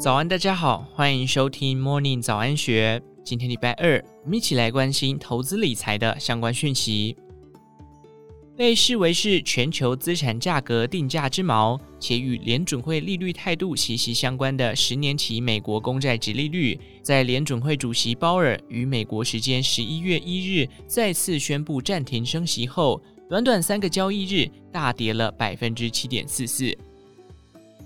早安，大家好，欢迎收听 Morning 早安学。今天礼拜二，我们一起来关心投资理财的相关讯息。被视为是全球资产价格定价之锚，且与联准会利率态度息息相关的十年期美国公债殖利率，在联准会主席鲍尔于美国时间十一月一日再次宣布暂停升息后，短短三个交易日大跌了百分之七点四四。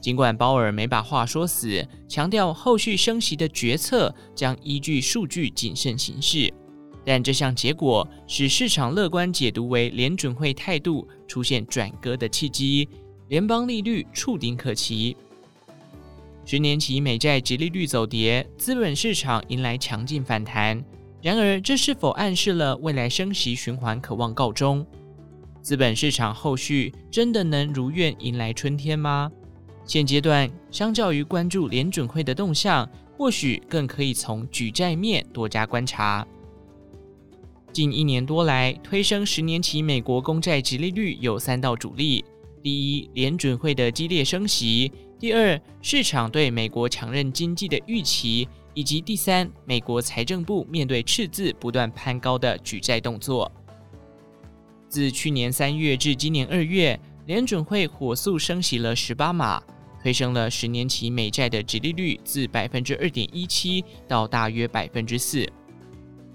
尽管鲍尔没把话说死，强调后续升息的决策将依据数据谨慎行事，但这项结果使市场乐观解读为联准会态度出现转鸽的契机，联邦利率触顶可期。十年期美债殖利率走跌，资本市场迎来强劲反弹。然而，这是否暗示了未来升息循环可望告终？资本市场后续真的能如愿迎来春天吗？现阶段，相较于关注联准会的动向，或许更可以从举债面多加观察。近一年多来，推升十年期美国公债殖利率有三道主力：第一，联准会的激烈升息；第二，市场对美国强韧经济的预期；以及第三，美国财政部面对赤字不断攀高的举债动作。自去年三月至今年二月，联准会火速升息了十八码，推升了十年期美债的殖利率自百分之二点一七到大约百分之四。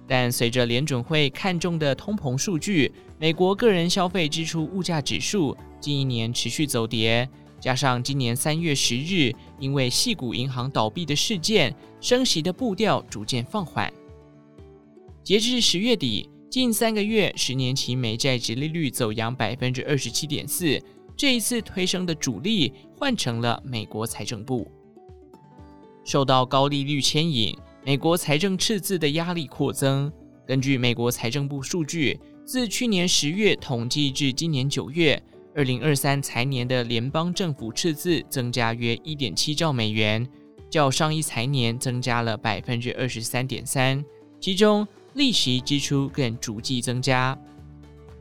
但随着联准会看重的通膨数据，美国个人消费支出物价指数近一年持续走跌，加上今年三月十日因为系股银行倒闭的事件，升息的步调逐渐放缓。截至十月底。近三个月，十年期美债殖利率走扬百分之二十七点四。这一次推升的主力换成了美国财政部，受到高利率牵引，美国财政赤字的压力扩增。根据美国财政部数据，自去年十月统计至今年九月，二零二三财年的联邦政府赤字增加约一点七兆美元，较上一财年增加了百分之二十三点三，其中，利息支出更逐季增加。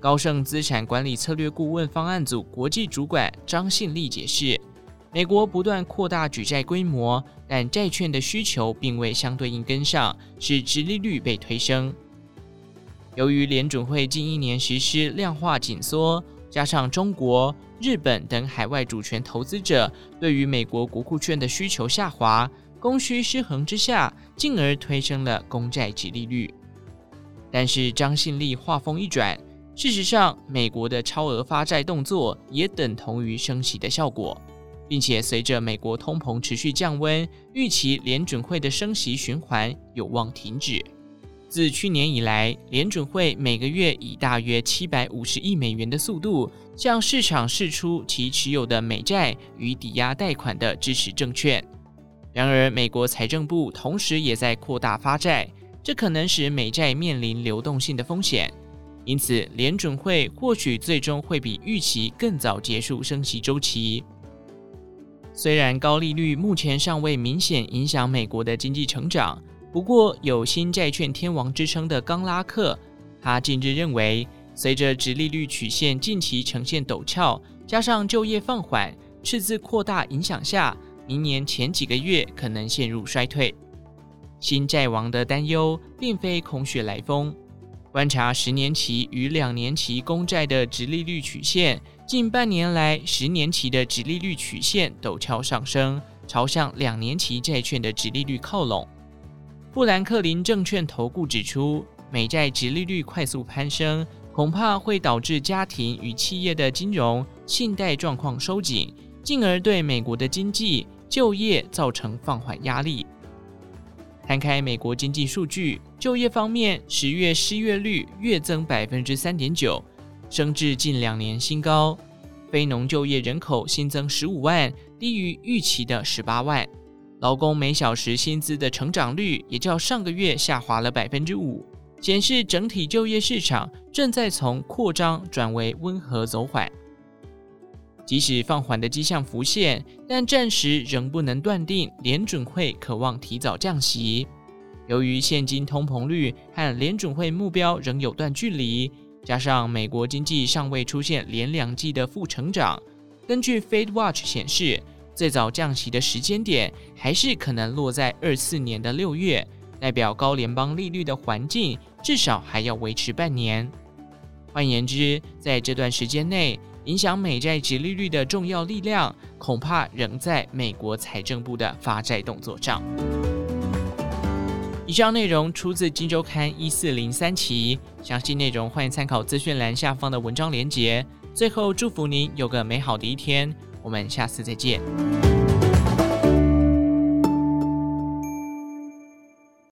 高盛资产管理策略顾问方案组国际主管张信利解释，美国不断扩大举债规模，但债券的需求并未相对应跟上，使殖利率被推升。由于联准会近一年实施量化紧缩，加上中国、日本等海外主权投资者对于美国国库券的需求下滑，供需失衡之下，进而推升了公债殖利率。但是张信利话锋一转，事实上，美国的超额发债动作也等同于升息的效果，并且随着美国通膨持续降温，预期联准会的升息循环有望停止。自去年以来，联准会每个月以大约七百五十亿美元的速度向市场释出其持有的美债与抵押贷款的支持证券。然而，美国财政部同时也在扩大发债。这可能使美债面临流动性的风险，因此联准会或许最终会比预期更早结束升息周期。虽然高利率目前尚未明显影响美国的经济成长，不过有“新债券天王”之称的冈拉克，他近日认为，随着殖利率曲线近期呈现陡峭，加上就业放缓、赤字扩大影响下，明年前几个月可能陷入衰退。新债王的担忧并非空穴来风。观察十年期与两年期公债的殖利率曲线，近半年来，十年期的殖利率曲线陡峭上升，朝向两年期债券的殖利率靠拢。富兰克林证券投顾指出，美债殖利率快速攀升，恐怕会导致家庭与企业的金融信贷状况收紧，进而对美国的经济就业造成放缓压力。摊开美国经济数据，就业方面，十月失业率月增百分之三点九，升至近两年新高。非农就业人口新增十五万，低于预期的十八万。劳工每小时薪资的成长率也较上个月下滑了百分之五，显示整体就业市场正在从扩张转为温和走缓。即使放缓的迹象浮现，但暂时仍不能断定联准会渴望提早降息。由于现今通膨率和联准会目标仍有段距离，加上美国经济尚未出现连两季的负成长，根据 FedWatch 显示，最早降息的时间点还是可能落在二四年的六月，代表高联邦利率的环境至少还要维持半年。换言之，在这段时间内，影响美债及利率的重要力量，恐怕仍在美国财政部的发债动作上。以上内容出自《金周刊》一四零三期，详细内容欢迎参考资讯栏下方的文章连结。最后，祝福您有个美好的一天。我们下次再见。